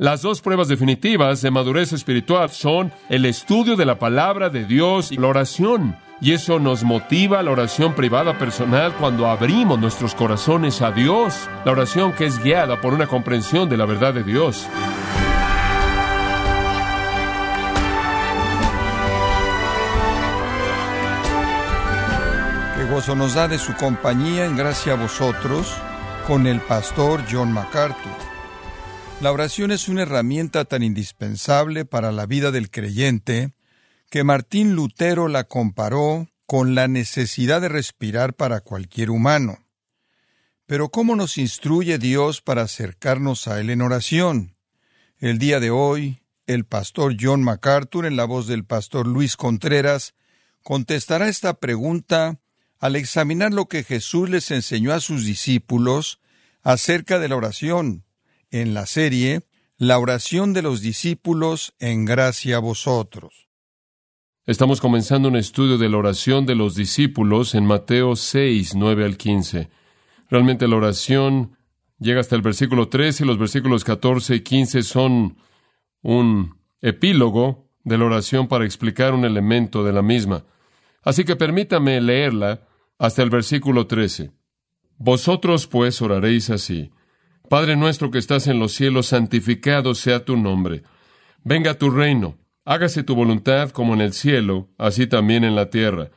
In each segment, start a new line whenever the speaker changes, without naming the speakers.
Las dos pruebas definitivas de madurez espiritual son el estudio de la palabra de Dios y la oración. Y eso nos motiva a la oración privada personal cuando abrimos nuestros corazones a Dios. La oración que es guiada por una comprensión de la verdad de Dios.
Qué gozo nos da de su compañía en gracia a vosotros con el pastor John MacArthur. La oración es una herramienta tan indispensable para la vida del creyente que Martín Lutero la comparó con la necesidad de respirar para cualquier humano. Pero ¿cómo nos instruye Dios para acercarnos a Él en oración? El día de hoy, el pastor John MacArthur, en la voz del pastor Luis Contreras, contestará esta pregunta al examinar lo que Jesús les enseñó a sus discípulos acerca de la oración, en la serie La oración de los discípulos en gracia a vosotros.
Estamos comenzando un estudio de la oración de los discípulos en Mateo 6, 9 al 15. Realmente la oración llega hasta el versículo 13 y los versículos 14 y 15 son un epílogo de la oración para explicar un elemento de la misma. Así que permítame leerla hasta el versículo 13. Vosotros pues oraréis así. Padre nuestro que estás en los cielos, santificado sea tu nombre. Venga tu reino, hágase tu voluntad como en el cielo, así también en la tierra.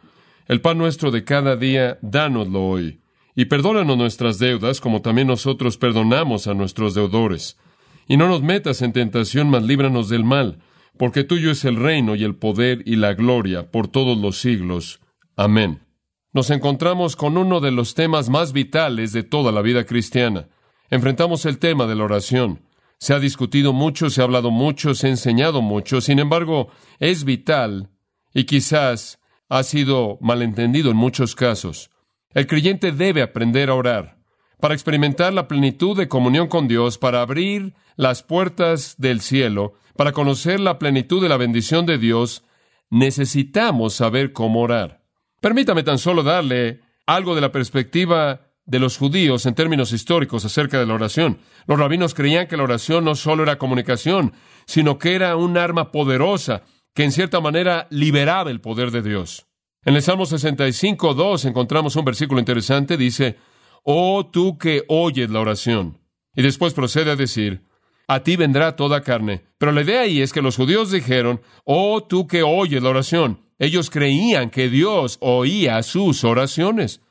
El pan nuestro de cada día, dánoslo hoy. Y perdónanos nuestras deudas, como también nosotros perdonamos a nuestros deudores. Y no nos metas en tentación, mas líbranos del mal, porque tuyo es el reino y el poder y la gloria por todos los siglos. Amén. Nos encontramos con uno de los temas más vitales de toda la vida cristiana enfrentamos el tema de la oración. Se ha discutido mucho, se ha hablado mucho, se ha enseñado mucho, sin embargo, es vital y quizás ha sido malentendido en muchos casos. El creyente debe aprender a orar para experimentar la plenitud de comunión con Dios, para abrir las puertas del cielo, para conocer la plenitud de la bendición de Dios, necesitamos saber cómo orar. Permítame tan solo darle algo de la perspectiva de los judíos en términos históricos acerca de la oración. Los rabinos creían que la oración no solo era comunicación, sino que era un arma poderosa que en cierta manera liberaba el poder de Dios. En el Salmo 65, 2 encontramos un versículo interesante, dice, Oh tú que oyes la oración. Y después procede a decir, a ti vendrá toda carne. Pero la idea ahí es que los judíos dijeron, oh tú que oyes la oración. Ellos creían que Dios oía sus oraciones.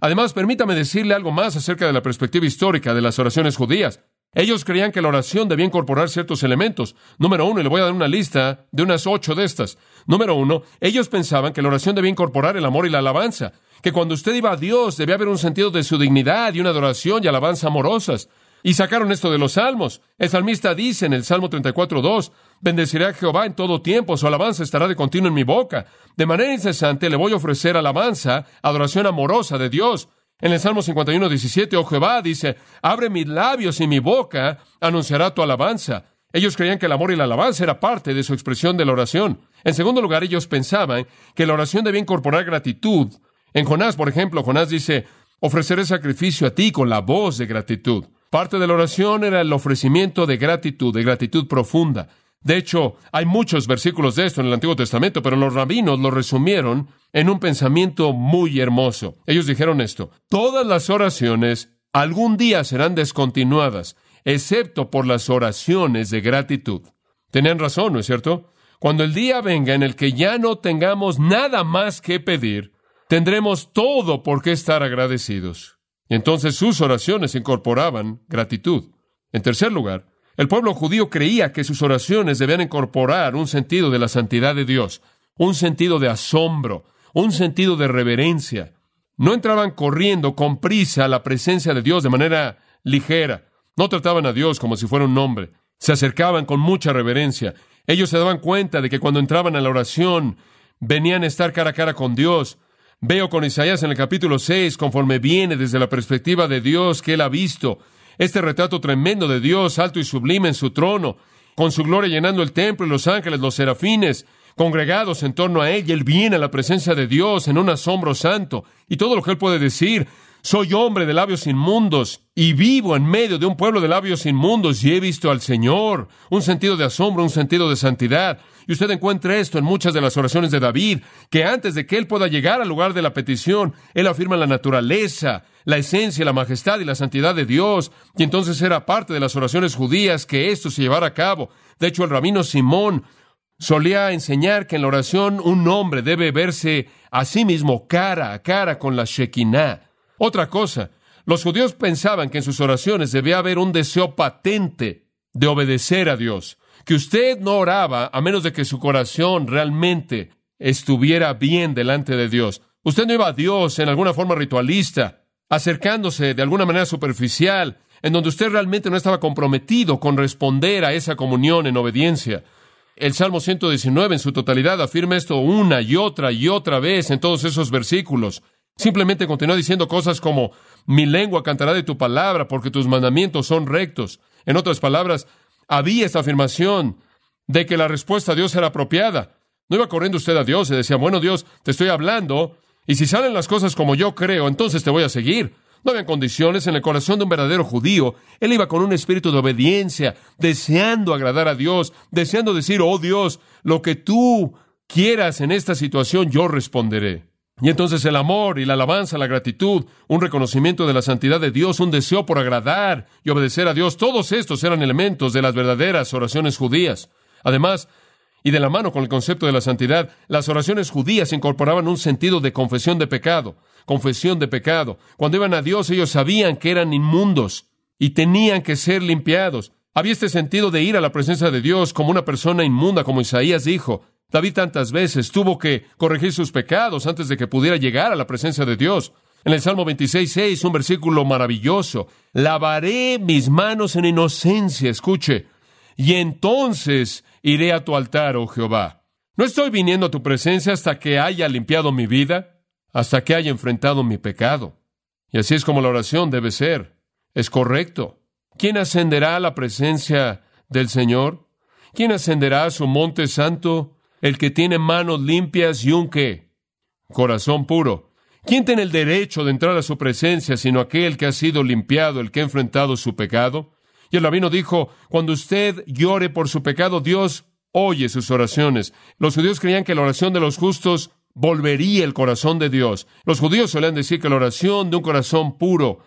Además, permítame decirle algo más acerca de la perspectiva histórica de las oraciones judías. Ellos creían que la oración debía incorporar ciertos elementos. Número uno, y le voy a dar una lista de unas ocho de estas. Número uno, ellos pensaban que la oración debía incorporar el amor y la alabanza, que cuando usted iba a Dios debía haber un sentido de su dignidad y una adoración y alabanza amorosas. Y sacaron esto de los salmos. El salmista dice en el Salmo 34.2, Bendeciré a Jehová en todo tiempo, su alabanza estará de continuo en mi boca. De manera incesante le voy a ofrecer alabanza, adoración amorosa de Dios. En el Salmo 51.17, oh Jehová, dice, Abre mis labios y mi boca anunciará tu alabanza. Ellos creían que el amor y la alabanza era parte de su expresión de la oración. En segundo lugar, ellos pensaban que la oración debía incorporar gratitud. En Jonás, por ejemplo, Jonás dice, ofreceré sacrificio a ti con la voz de gratitud. Parte de la oración era el ofrecimiento de gratitud, de gratitud profunda. De hecho, hay muchos versículos de esto en el Antiguo Testamento, pero los rabinos lo resumieron en un pensamiento muy hermoso. Ellos dijeron esto, todas las oraciones algún día serán descontinuadas, excepto por las oraciones de gratitud. Tenían razón, ¿no es cierto? Cuando el día venga en el que ya no tengamos nada más que pedir, tendremos todo por qué estar agradecidos. Entonces sus oraciones incorporaban gratitud. En tercer lugar, el pueblo judío creía que sus oraciones debían incorporar un sentido de la santidad de Dios, un sentido de asombro, un sentido de reverencia. No entraban corriendo con prisa a la presencia de Dios de manera ligera. No trataban a Dios como si fuera un hombre. Se acercaban con mucha reverencia. Ellos se daban cuenta de que cuando entraban a la oración, venían a estar cara a cara con Dios, Veo con Isaías en el capítulo 6, conforme viene desde la perspectiva de Dios que él ha visto, este retrato tremendo de Dios, alto y sublime en su trono, con su gloria llenando el templo y los ángeles, los serafines, congregados en torno a él, y él viene a la presencia de Dios en un asombro santo, y todo lo que él puede decir, Soy hombre de labios inmundos y vivo en medio de un pueblo de labios inmundos y he visto al Señor. Un sentido de asombro, un sentido de santidad. Y usted encuentra esto en muchas de las oraciones de David, que antes de que él pueda llegar al lugar de la petición, él afirma la naturaleza, la esencia, la majestad y la santidad de Dios. Y entonces era parte de las oraciones judías que esto se llevara a cabo. De hecho, el rabino Simón solía enseñar que en la oración un hombre debe verse a sí mismo cara a cara con la Shekinah. Otra cosa, los judíos pensaban que en sus oraciones debía haber un deseo patente de obedecer a Dios, que usted no oraba a menos de que su corazón realmente estuviera bien delante de Dios. Usted no iba a Dios en alguna forma ritualista, acercándose de alguna manera superficial, en donde usted realmente no estaba comprometido con responder a esa comunión en obediencia. El Salmo 119 en su totalidad afirma esto una y otra y otra vez en todos esos versículos. Simplemente continúa diciendo cosas como, mi lengua cantará de tu palabra porque tus mandamientos son rectos. En otras palabras, había esta afirmación de que la respuesta a Dios era apropiada. No iba corriendo usted a Dios y decía, bueno Dios, te estoy hablando, y si salen las cosas como yo creo, entonces te voy a seguir. No había condiciones en el corazón de un verdadero judío. Él iba con un espíritu de obediencia, deseando agradar a Dios, deseando decir, oh Dios, lo que tú quieras en esta situación, yo responderé. Y entonces el amor y la alabanza, la gratitud, un reconocimiento de la santidad de Dios, un deseo por agradar y obedecer a Dios, todos estos eran elementos de las verdaderas oraciones judías. Además, y de la mano con el concepto de la santidad, las oraciones judías incorporaban un sentido de confesión de pecado, confesión de pecado. Cuando iban a Dios ellos sabían que eran inmundos y tenían que ser limpiados. Había este sentido de ir a la presencia de Dios como una persona inmunda, como Isaías dijo, David tantas veces tuvo que corregir sus pecados antes de que pudiera llegar a la presencia de Dios. En el Salmo 26, un versículo maravilloso. Lavaré mis manos en inocencia, escuche, y entonces iré a tu altar, oh Jehová. No estoy viniendo a tu presencia hasta que haya limpiado mi vida, hasta que haya enfrentado mi pecado. Y así es como la oración debe ser. Es correcto. ¿Quién ascenderá a la presencia del Señor? ¿Quién ascenderá a su monte santo? El que tiene manos limpias y un qué? Corazón puro. ¿Quién tiene el derecho de entrar a su presencia sino aquel que ha sido limpiado, el que ha enfrentado su pecado? Y el rabino dijo, cuando usted llore por su pecado, Dios oye sus oraciones. Los judíos creían que la oración de los justos volvería el corazón de Dios. Los judíos solían decir que la oración de un corazón puro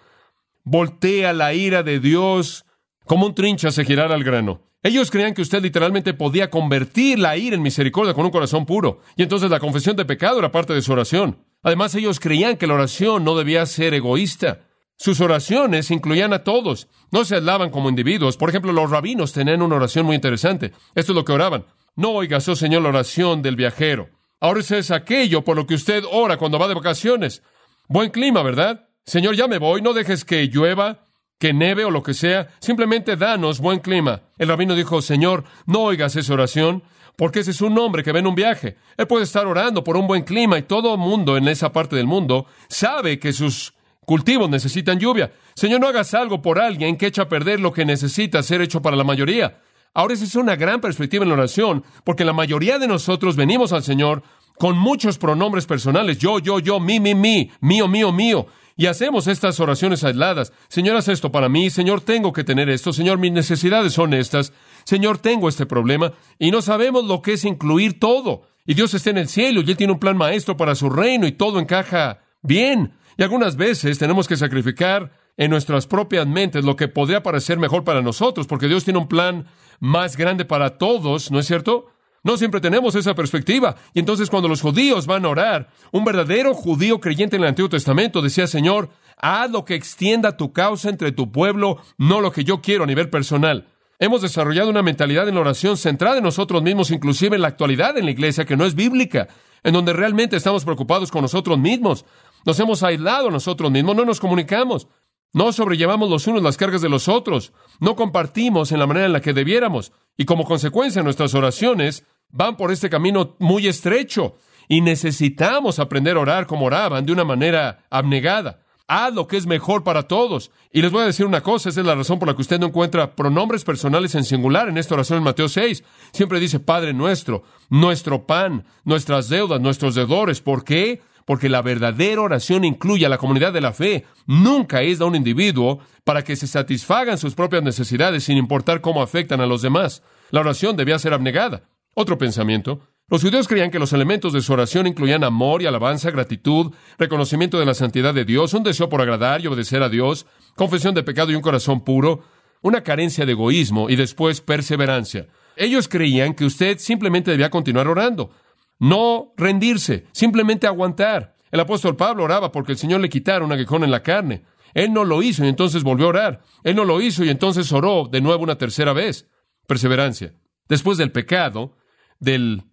voltea la ira de Dios como un trincha se girara al grano. Ellos creían que usted literalmente podía convertir la ira en misericordia con un corazón puro, y entonces la confesión de pecado era parte de su oración. Además, ellos creían que la oración no debía ser egoísta. Sus oraciones incluían a todos, no se hablaban como individuos. Por ejemplo, los rabinos tenían una oración muy interesante. Esto es lo que oraban. No oigas, oh Señor, la oración del viajero. Ahora eso es aquello por lo que usted ora cuando va de vacaciones. Buen clima, ¿verdad? Señor, ya me voy, no dejes que llueva, que neve o lo que sea, simplemente danos buen clima. El rabino dijo, Señor, no oigas esa oración, porque ese es un hombre que ve en un viaje. Él puede estar orando por un buen clima y todo mundo en esa parte del mundo sabe que sus cultivos necesitan lluvia. Señor, no hagas algo por alguien que echa a perder lo que necesita ser hecho para la mayoría. Ahora esa es una gran perspectiva en la oración, porque la mayoría de nosotros venimos al Señor con muchos pronombres personales, yo, yo, yo, mi, mi, mi, mío, mío, mío. Y hacemos estas oraciones aisladas. Señor, haz esto para mí. Señor, tengo que tener esto. Señor, mis necesidades son estas. Señor, tengo este problema. Y no sabemos lo que es incluir todo. Y Dios está en el cielo y Él tiene un plan maestro para su reino y todo encaja bien. Y algunas veces tenemos que sacrificar en nuestras propias mentes lo que podría parecer mejor para nosotros, porque Dios tiene un plan más grande para todos, ¿no es cierto? No siempre tenemos esa perspectiva. Y entonces cuando los judíos van a orar, un verdadero judío creyente en el Antiguo Testamento decía, Señor, haz lo que extienda tu causa entre tu pueblo, no lo que yo quiero a nivel personal. Hemos desarrollado una mentalidad en la oración centrada en nosotros mismos, inclusive en la actualidad en la iglesia, que no es bíblica, en donde realmente estamos preocupados con nosotros mismos. Nos hemos aislado nosotros mismos, no nos comunicamos. No sobrellevamos los unos las cargas de los otros, no compartimos en la manera en la que debiéramos, y como consecuencia nuestras oraciones van por este camino muy estrecho, y necesitamos aprender a orar como oraban, de una manera abnegada. Haz lo que es mejor para todos. Y les voy a decir una cosa, esa es la razón por la que usted no encuentra pronombres personales en singular en esta oración en Mateo 6. Siempre dice Padre nuestro, nuestro pan, nuestras deudas, nuestros deudores. ¿Por qué? Porque la verdadera oración incluye a la comunidad de la fe. Nunca es de un individuo para que se satisfagan sus propias necesidades sin importar cómo afectan a los demás. La oración debía ser abnegada. Otro pensamiento. Los judíos creían que los elementos de su oración incluían amor y alabanza, gratitud, reconocimiento de la santidad de Dios, un deseo por agradar y obedecer a Dios, confesión de pecado y un corazón puro, una carencia de egoísmo y después perseverancia. Ellos creían que usted simplemente debía continuar orando, no rendirse, simplemente aguantar. El apóstol Pablo oraba porque el Señor le quitara un aguijón en la carne. Él no lo hizo y entonces volvió a orar. Él no lo hizo y entonces oró de nuevo una tercera vez. Perseverancia. Después del pecado, del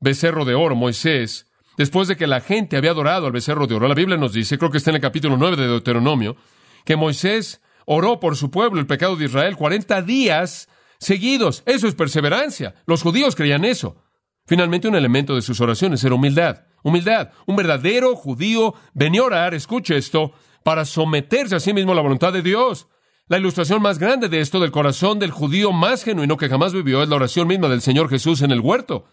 becerro de oro, Moisés, después de que la gente había adorado al becerro de oro, la Biblia nos dice, creo que está en el capítulo 9 de Deuteronomio, que Moisés oró por su pueblo, el pecado de Israel, 40 días seguidos. Eso es perseverancia. Los judíos creían eso. Finalmente, un elemento de sus oraciones era humildad. Humildad. Un verdadero judío venía a orar, escuche esto, para someterse a sí mismo a la voluntad de Dios. La ilustración más grande de esto del corazón del judío más genuino que jamás vivió es la oración misma del Señor Jesús en el huerto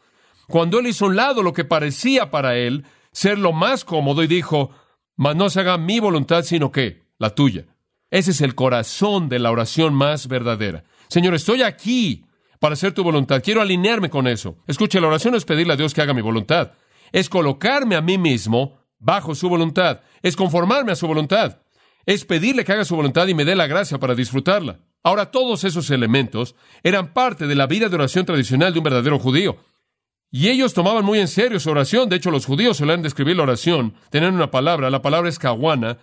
cuando él hizo a un lado lo que parecía para él ser lo más cómodo y dijo, mas no se haga mi voluntad, sino que la tuya. Ese es el corazón de la oración más verdadera. Señor, estoy aquí para hacer tu voluntad. Quiero alinearme con eso. Escuche, la oración es pedirle a Dios que haga mi voluntad. Es colocarme a mí mismo bajo su voluntad. Es conformarme a su voluntad. Es pedirle que haga su voluntad y me dé la gracia para disfrutarla. Ahora, todos esos elementos eran parte de la vida de oración tradicional de un verdadero judío. Y ellos tomaban muy en serio su oración. De hecho, los judíos solían describir la oración. Tenían una palabra. La palabra es kawana,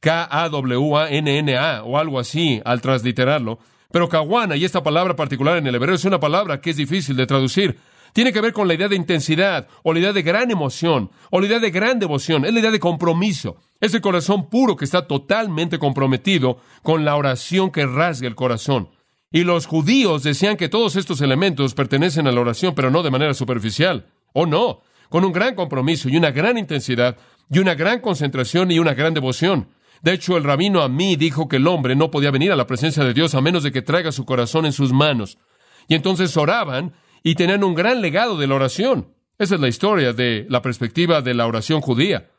K-A-W-A-N-N-A, o algo así, al transliterarlo. Pero kawana, y esta palabra particular en el hebreo, es una palabra que es difícil de traducir. Tiene que ver con la idea de intensidad, o la idea de gran emoción, o la idea de gran devoción. Es la idea de compromiso. Es el corazón puro que está totalmente comprometido con la oración que rasga el corazón. Y los judíos decían que todos estos elementos pertenecen a la oración, pero no de manera superficial. O no, con un gran compromiso y una gran intensidad y una gran concentración y una gran devoción. De hecho, el rabino a mí dijo que el hombre no podía venir a la presencia de Dios a menos de que traiga su corazón en sus manos. Y entonces oraban y tenían un gran legado de la oración. Esa es la historia de la perspectiva de la oración judía.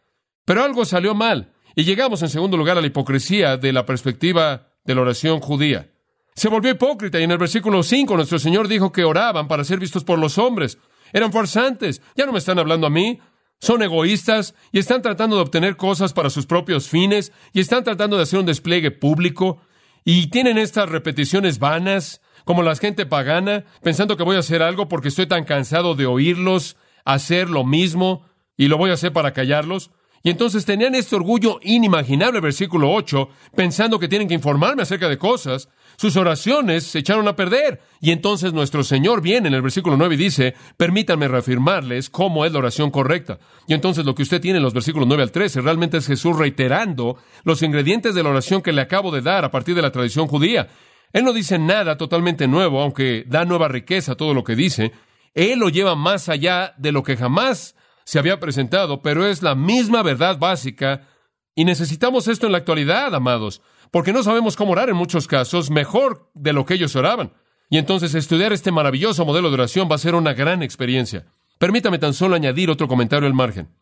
Pero algo salió mal y llegamos en segundo lugar a la hipocresía de la perspectiva de la oración judía se volvió hipócrita y en el versículo 5 nuestro Señor dijo que oraban para ser vistos por los hombres. Eran farsantes. Ya no me están hablando a mí. Son egoístas y están tratando de obtener cosas para sus propios fines y están tratando de hacer un despliegue público y tienen estas repeticiones vanas como la gente pagana, pensando que voy a hacer algo porque estoy tan cansado de oírlos hacer lo mismo y lo voy a hacer para callarlos. Y entonces tenían este orgullo inimaginable, versículo 8, pensando que tienen que informarme acerca de cosas. Sus oraciones se echaron a perder. Y entonces nuestro Señor viene en el versículo 9 y dice, permítanme reafirmarles cómo es la oración correcta. Y entonces lo que usted tiene en los versículos 9 al 13 realmente es Jesús reiterando los ingredientes de la oración que le acabo de dar a partir de la tradición judía. Él no dice nada totalmente nuevo, aunque da nueva riqueza a todo lo que dice. Él lo lleva más allá de lo que jamás se había presentado, pero es la misma verdad básica y necesitamos esto en la actualidad, amados, porque no sabemos cómo orar en muchos casos mejor de lo que ellos oraban. Y entonces estudiar este maravilloso modelo de oración va a ser una gran experiencia. Permítame tan solo añadir otro comentario al margen.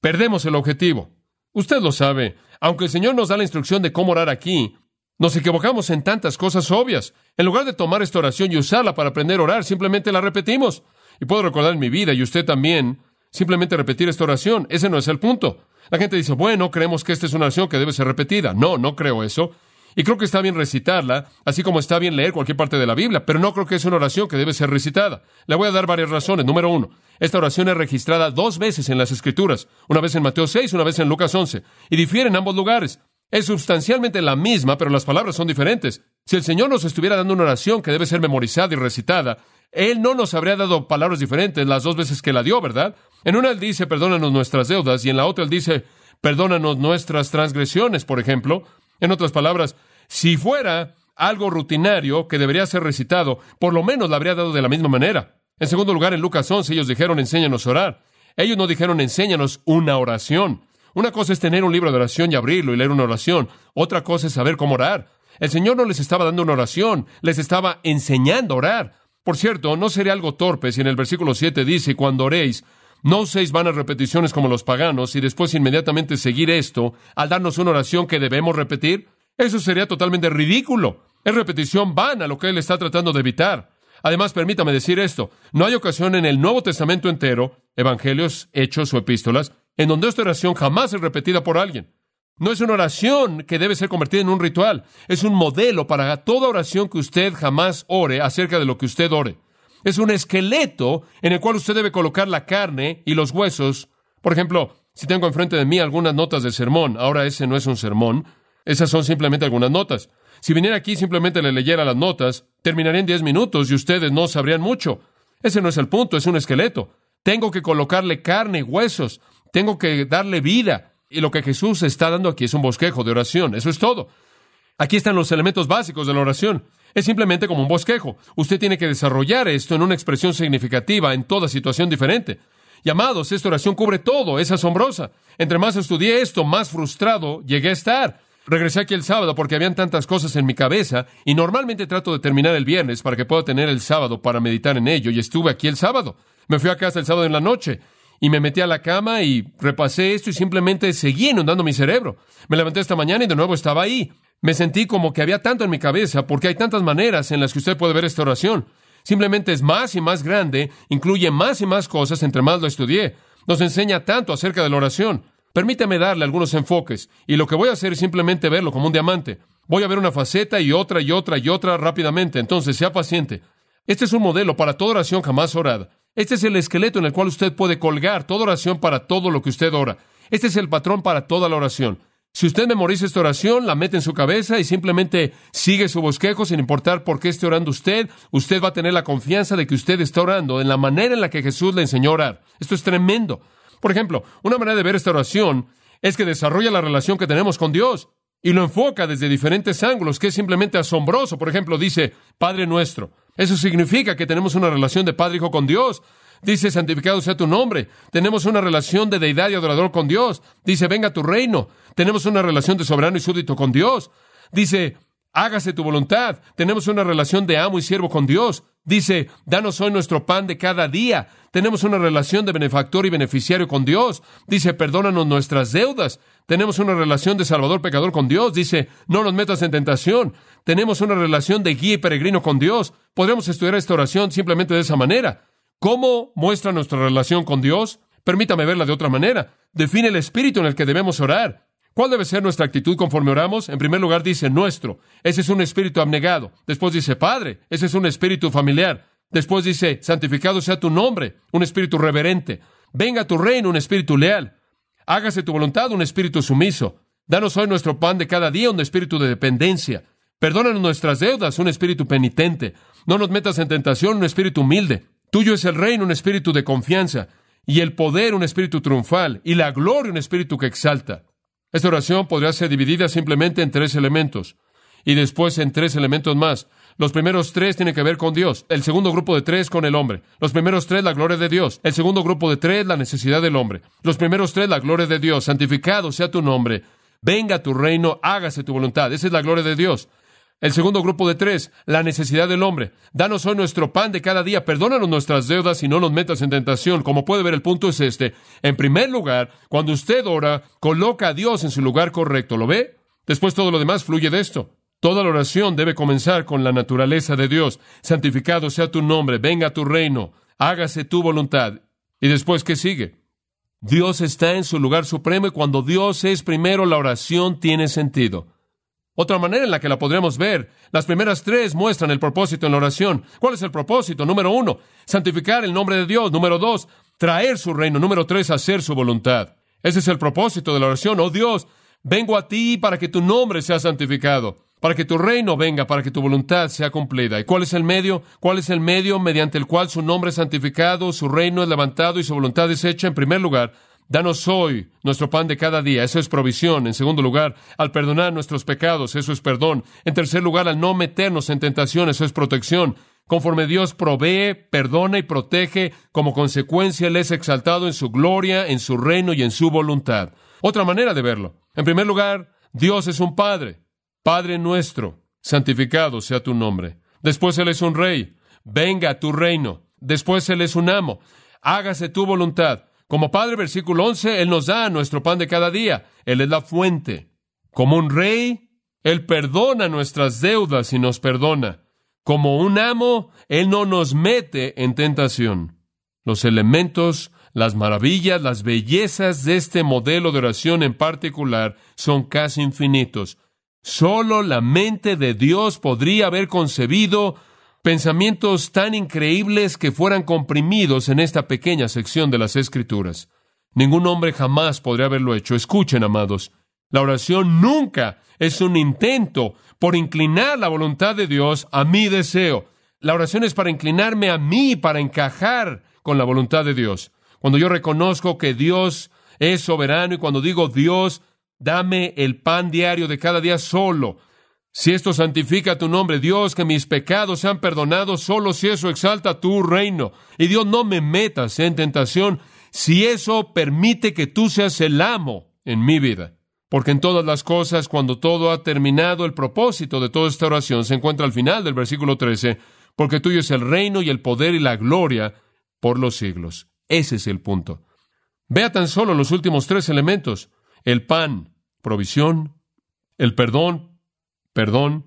Perdemos el objetivo. Usted lo sabe. Aunque el Señor nos da la instrucción de cómo orar aquí, nos equivocamos en tantas cosas obvias. En lugar de tomar esta oración y usarla para aprender a orar, simplemente la repetimos. Y puedo recordar en mi vida, y usted también, simplemente repetir esta oración. Ese no es el punto. La gente dice, bueno, creemos que esta es una oración que debe ser repetida. No, no creo eso. Y creo que está bien recitarla, así como está bien leer cualquier parte de la Biblia, pero no creo que es una oración que debe ser recitada. Le voy a dar varias razones. Número uno, esta oración es registrada dos veces en las Escrituras, una vez en Mateo 6, una vez en Lucas 11, y difiere en ambos lugares. Es sustancialmente la misma, pero las palabras son diferentes. Si el Señor nos estuviera dando una oración que debe ser memorizada y recitada, Él no nos habría dado palabras diferentes las dos veces que la dio, ¿verdad? En una él dice, perdónanos nuestras deudas, y en la otra él dice, perdónanos nuestras transgresiones, por ejemplo. En otras palabras, si fuera algo rutinario que debería ser recitado, por lo menos la habría dado de la misma manera. En segundo lugar, en Lucas 11, ellos dijeron, enséñanos a orar. Ellos no dijeron, enséñanos una oración. Una cosa es tener un libro de oración y abrirlo y leer una oración. Otra cosa es saber cómo orar. El Señor no les estaba dando una oración, les estaba enseñando a orar. Por cierto, no sería algo torpe si en el versículo 7 dice, cuando oréis, No uséis vanas repeticiones como los paganos y después inmediatamente seguir esto al darnos una oración que debemos repetir. Eso sería totalmente ridículo. Es repetición vana lo que él está tratando de evitar. Además, permítame decir esto, no hay ocasión en el Nuevo Testamento entero, evangelios, hechos o epístolas, en donde esta oración jamás es repetida por alguien. No es una oración que debe ser convertida en un ritual, es un modelo para toda oración que usted jamás ore acerca de lo que usted ore. Es un esqueleto en el cual usted debe colocar la carne y los huesos. Por ejemplo, si tengo enfrente de mí algunas notas de sermón, ahora ese no es un sermón, esas son simplemente algunas notas. Si viniera aquí y simplemente le leyera las notas, terminaría en diez minutos y ustedes no sabrían mucho. Ese no es el punto, es un esqueleto. Tengo que colocarle carne y huesos. Tengo que darle vida. Y lo que Jesús está dando aquí es un bosquejo de oración. Eso es todo. Aquí están los elementos básicos de la oración. Es simplemente como un bosquejo. Usted tiene que desarrollar esto en una expresión significativa en toda situación diferente. Llamados, esta oración cubre todo, es asombrosa. Entre más estudié esto, más frustrado llegué a estar. Regresé aquí el sábado porque habían tantas cosas en mi cabeza y normalmente trato de terminar el viernes para que pueda tener el sábado para meditar en ello y estuve aquí el sábado. Me fui a casa el sábado en la noche y me metí a la cama y repasé esto y simplemente seguí inundando mi cerebro. Me levanté esta mañana y de nuevo estaba ahí. Me sentí como que había tanto en mi cabeza porque hay tantas maneras en las que usted puede ver esta oración. Simplemente es más y más grande, incluye más y más cosas entre más lo estudié. Nos enseña tanto acerca de la oración. Permítame darle algunos enfoques, y lo que voy a hacer es simplemente verlo como un diamante. Voy a ver una faceta y otra y otra y otra rápidamente, entonces sea paciente. Este es un modelo para toda oración jamás orada. Este es el esqueleto en el cual usted puede colgar toda oración para todo lo que usted ora. Este es el patrón para toda la oración. Si usted memoriza esta oración, la mete en su cabeza y simplemente sigue su bosquejo sin importar por qué esté orando usted, usted va a tener la confianza de que usted está orando en la manera en la que Jesús le enseñó a orar. Esto es tremendo. Por ejemplo, una manera de ver esta oración es que desarrolla la relación que tenemos con Dios y lo enfoca desde diferentes ángulos, que es simplemente asombroso. Por ejemplo, dice, Padre nuestro. Eso significa que tenemos una relación de Padre-Hijo con Dios. Dice, santificado sea tu nombre. Tenemos una relación de deidad y adorador con Dios. Dice, venga tu reino. Tenemos una relación de soberano y súbdito con Dios. Dice, hágase tu voluntad. Tenemos una relación de amo y siervo con Dios. Dice, danos hoy nuestro pan de cada día. Tenemos una relación de benefactor y beneficiario con Dios. Dice, perdónanos nuestras deudas. Tenemos una relación de salvador pecador con Dios. Dice, no nos metas en tentación. Tenemos una relación de guía y peregrino con Dios. Podremos estudiar esta oración simplemente de esa manera. ¿Cómo muestra nuestra relación con Dios? Permítame verla de otra manera. Define el espíritu en el que debemos orar. ¿Cuál debe ser nuestra actitud conforme oramos? En primer lugar dice nuestro. Ese es un espíritu abnegado. Después dice Padre. Ese es un espíritu familiar. Después dice santificado sea tu nombre. Un espíritu reverente. Venga tu reino, un espíritu leal. Hágase tu voluntad, un espíritu sumiso. Danos hoy nuestro pan de cada día, un espíritu de dependencia. Perdónanos nuestras deudas, un espíritu penitente. No nos metas en tentación, un espíritu humilde. Tuyo es el reino, un espíritu de confianza. Y el poder, un espíritu triunfal. Y la gloria, un espíritu que exalta. Esta oración podría ser dividida simplemente en tres elementos y después en tres elementos más. Los primeros tres tienen que ver con Dios, el segundo grupo de tres con el hombre, los primeros tres la gloria de Dios, el segundo grupo de tres la necesidad del hombre, los primeros tres la gloria de Dios, santificado sea tu nombre, venga tu reino, hágase tu voluntad, esa es la gloria de Dios. El segundo grupo de tres, la necesidad del hombre. Danos hoy nuestro pan de cada día. Perdónanos nuestras deudas y no nos metas en tentación. Como puede ver, el punto es este. En primer lugar, cuando usted ora, coloca a Dios en su lugar correcto. ¿Lo ve? Después todo lo demás fluye de esto. Toda la oración debe comenzar con la naturaleza de Dios. Santificado sea tu nombre, venga tu reino, hágase tu voluntad. Y después, ¿qué sigue? Dios está en su lugar supremo y cuando Dios es primero, la oración tiene sentido. Otra manera en la que la podremos ver, las primeras tres muestran el propósito en la oración. ¿Cuál es el propósito? Número uno, santificar el nombre de Dios. Número dos, traer su reino. Número tres, hacer su voluntad. Ese es el propósito de la oración. Oh Dios, vengo a ti para que tu nombre sea santificado, para que tu reino venga, para que tu voluntad sea cumplida. ¿Y cuál es el medio? ¿Cuál es el medio mediante el cual su nombre es santificado, su reino es levantado y su voluntad es hecha? En primer lugar, Danos hoy nuestro pan de cada día. Eso es provisión. En segundo lugar, al perdonar nuestros pecados, eso es perdón. En tercer lugar, al no meternos en tentación, eso es protección. Conforme Dios provee, perdona y protege, como consecuencia Él es exaltado en su gloria, en su reino y en su voluntad. Otra manera de verlo. En primer lugar, Dios es un Padre. Padre nuestro, santificado sea tu nombre. Después Él es un rey. Venga tu reino. Después Él es un amo. Hágase tu voluntad. Como Padre, versículo 11, Él nos da nuestro pan de cada día. Él es la fuente. Como un rey, Él perdona nuestras deudas y nos perdona. Como un amo, Él no nos mete en tentación. Los elementos, las maravillas, las bellezas de este modelo de oración en particular son casi infinitos. Solo la mente de Dios podría haber concebido pensamientos tan increíbles que fueran comprimidos en esta pequeña sección de las Escrituras. Ningún hombre jamás podría haberlo hecho. Escuchen, amados, la oración nunca es un intento por inclinar la voluntad de Dios a mi deseo. La oración es para inclinarme a mí, para encajar con la voluntad de Dios. Cuando yo reconozco que Dios es soberano y cuando digo Dios, dame el pan diario de cada día solo, si esto santifica tu nombre, Dios, que mis pecados sean perdonados, solo si eso exalta tu reino. Y Dios, no me metas en tentación, si eso permite que tú seas el amo en mi vida. Porque en todas las cosas, cuando todo ha terminado, el propósito de toda esta oración se encuentra al final del versículo 13, porque tuyo es el reino y el poder y la gloria por los siglos. Ese es el punto. Vea tan solo los últimos tres elementos. El pan, provisión, el perdón, perdón,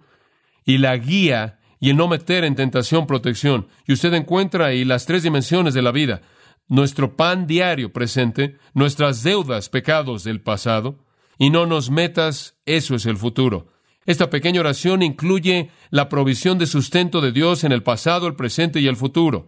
y la guía y el no meter en tentación, protección. Y usted encuentra ahí las tres dimensiones de la vida. Nuestro pan diario presente, nuestras deudas, pecados del pasado, y no nos metas, eso es el futuro. Esta pequeña oración incluye la provisión de sustento de Dios en el pasado, el presente y el futuro.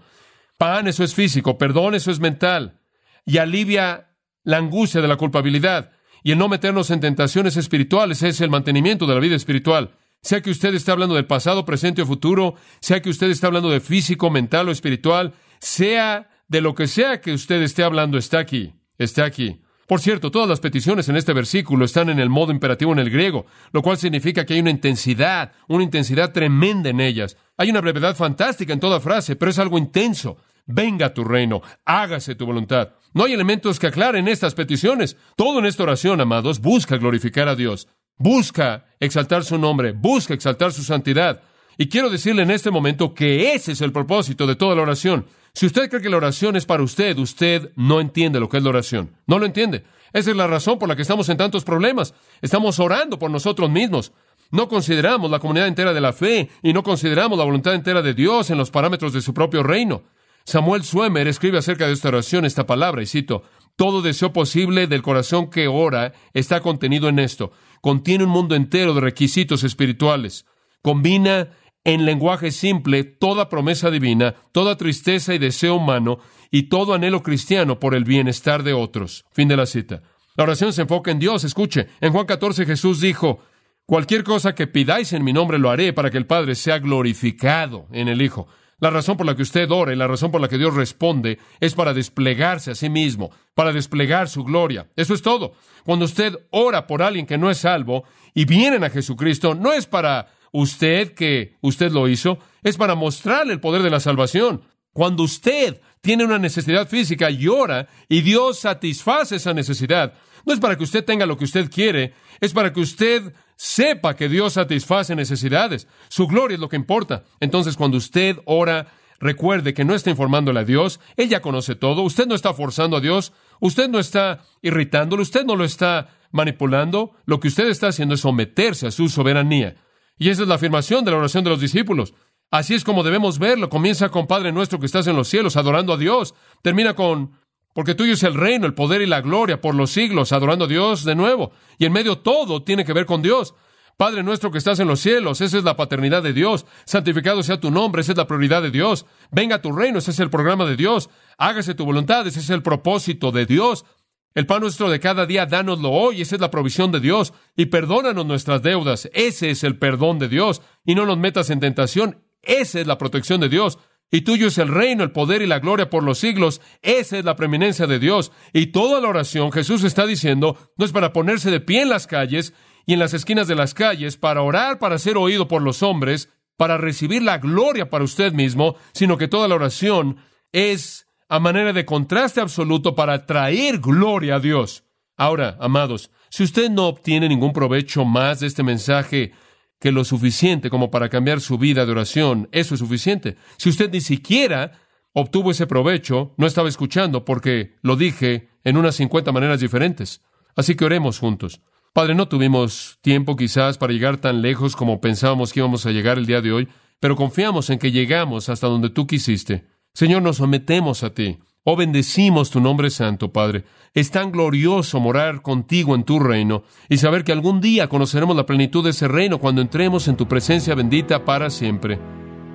Pan, eso es físico, perdón, eso es mental, y alivia la angustia de la culpabilidad. Y el no meternos en tentaciones espirituales es el mantenimiento de la vida espiritual. Sea que usted esté hablando del pasado, presente o futuro, sea que usted esté hablando de físico, mental o espiritual, sea de lo que sea que usted esté hablando, está aquí, está aquí. Por cierto, todas las peticiones en este versículo están en el modo imperativo en el griego, lo cual significa que hay una intensidad, una intensidad tremenda en ellas. Hay una brevedad fantástica en toda frase, pero es algo intenso. Venga tu reino, hágase tu voluntad. No hay elementos que aclaren estas peticiones. Todo en esta oración, amados, busca glorificar a Dios. Busca exaltar su nombre, busca exaltar su santidad. Y quiero decirle en este momento que ese es el propósito de toda la oración. Si usted cree que la oración es para usted, usted no entiende lo que es la oración. No lo entiende. Esa es la razón por la que estamos en tantos problemas. Estamos orando por nosotros mismos. No consideramos la comunidad entera de la fe y no consideramos la voluntad entera de Dios en los parámetros de su propio reino. Samuel Suemer escribe acerca de esta oración esta palabra, y cito, todo deseo posible del corazón que ora está contenido en esto. Contiene un mundo entero de requisitos espirituales. Combina en lenguaje simple toda promesa divina, toda tristeza y deseo humano y todo anhelo cristiano por el bienestar de otros. Fin de la cita. La oración se enfoca en Dios. Escuche, en Juan 14 Jesús dijo, cualquier cosa que pidáis en mi nombre lo haré para que el Padre sea glorificado en el Hijo. La razón por la que usted ora y la razón por la que Dios responde es para desplegarse a sí mismo, para desplegar su gloria. Eso es todo. Cuando usted ora por alguien que no es salvo y vienen a Jesucristo, no es para usted que usted lo hizo, es para mostrarle el poder de la salvación. Cuando usted tiene una necesidad física y ora y Dios satisface esa necesidad, no es para que usted tenga lo que usted quiere, es para que usted sepa que Dios satisface necesidades. Su gloria es lo que importa. Entonces, cuando usted ora, recuerde que no está informándole a Dios, Él ya conoce todo, usted no está forzando a Dios, usted no está irritándolo, usted no lo está manipulando, lo que usted está haciendo es someterse a su soberanía. Y esa es la afirmación de la oración de los discípulos. Así es como debemos verlo. Comienza con Padre nuestro que estás en los cielos, adorando a Dios. Termina con porque tuyo es el reino, el poder y la gloria por los siglos, adorando a Dios de nuevo. Y en medio todo tiene que ver con Dios. Padre nuestro que estás en los cielos, esa es la paternidad de Dios. Santificado sea tu nombre, esa es la prioridad de Dios. Venga tu reino, ese es el programa de Dios. Hágase tu voluntad, ese es el propósito de Dios. El pan nuestro de cada día, dánoslo hoy, esa es la provisión de Dios. Y perdónanos nuestras deudas, ese es el perdón de Dios. Y no nos metas en tentación, esa es la protección de Dios. Y tuyo es el reino, el poder y la gloria por los siglos. Esa es la preeminencia de Dios. Y toda la oración, Jesús está diciendo, no es para ponerse de pie en las calles y en las esquinas de las calles, para orar, para ser oído por los hombres, para recibir la gloria para usted mismo, sino que toda la oración es a manera de contraste absoluto para traer gloria a Dios. Ahora, amados, si usted no obtiene ningún provecho más de este mensaje, que lo suficiente como para cambiar su vida de oración, eso es suficiente. Si usted ni siquiera obtuvo ese provecho, no estaba escuchando porque lo dije en unas 50 maneras diferentes. Así que oremos juntos. Padre, no tuvimos tiempo quizás para llegar tan lejos como pensábamos que íbamos a llegar el día de hoy, pero confiamos en que llegamos hasta donde tú quisiste. Señor, nos sometemos a ti. Oh, bendecimos tu nombre santo, Padre. Es tan glorioso morar contigo en tu reino y saber que algún día conoceremos la plenitud de ese reino cuando entremos en tu presencia bendita para siempre.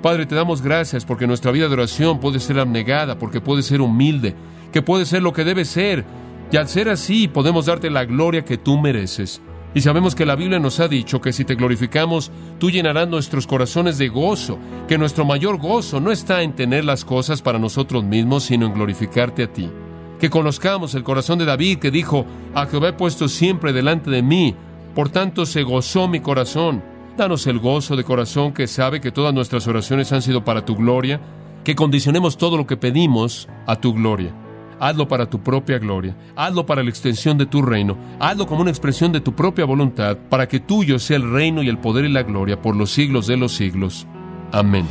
Padre, te damos gracias porque nuestra vida de oración puede ser abnegada, porque puede ser humilde, que puede ser lo que debe ser. Y al ser así, podemos darte la gloria que tú mereces. Y sabemos que la Biblia nos ha dicho que si te glorificamos, tú llenarás nuestros corazones de gozo, que nuestro mayor gozo no está en tener las cosas para nosotros mismos, sino en glorificarte a ti. Que conozcamos el corazón de David que dijo, a Jehová he puesto siempre delante de mí, por tanto se gozó mi corazón. Danos el gozo de corazón que sabe que todas nuestras oraciones han sido para tu gloria, que condicionemos todo lo que pedimos a tu gloria. Hazlo para tu propia gloria, hazlo para la extensión de tu reino, hazlo como una expresión de tu propia voluntad, para que tuyo sea el reino y el poder y la gloria por los siglos de los siglos. Amén.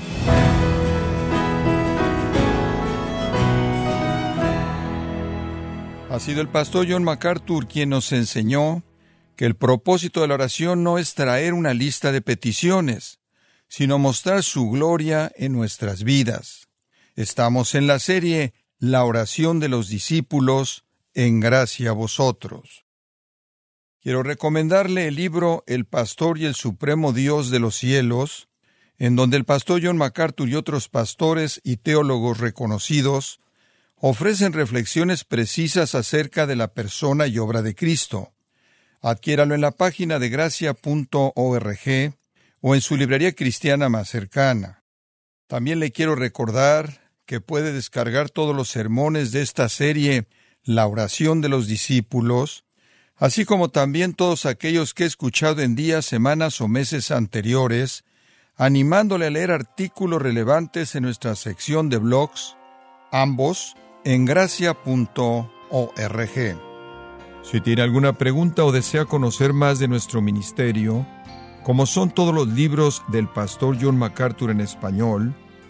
Ha sido el pastor John MacArthur quien nos enseñó que el propósito de la oración no es traer una lista de peticiones, sino mostrar su gloria en nuestras vidas. Estamos en la serie La oración de los discípulos en gracia a vosotros. Quiero recomendarle el libro El pastor y el supremo Dios de los cielos, en donde el pastor John MacArthur y otros pastores y teólogos reconocidos ofrecen reflexiones precisas acerca de la persona y obra de Cristo. Adquiéralo en la página de gracia.org o en su librería cristiana más cercana. También le quiero recordar que puede descargar todos los sermones de esta serie La oración de los discípulos, así como también todos aquellos que he escuchado en días, semanas o meses anteriores, animándole a leer artículos relevantes en nuestra sección de blogs, ambos en gracia.org. Si tiene alguna pregunta o desea conocer más de nuestro ministerio, como son todos los libros del pastor John MacArthur en español,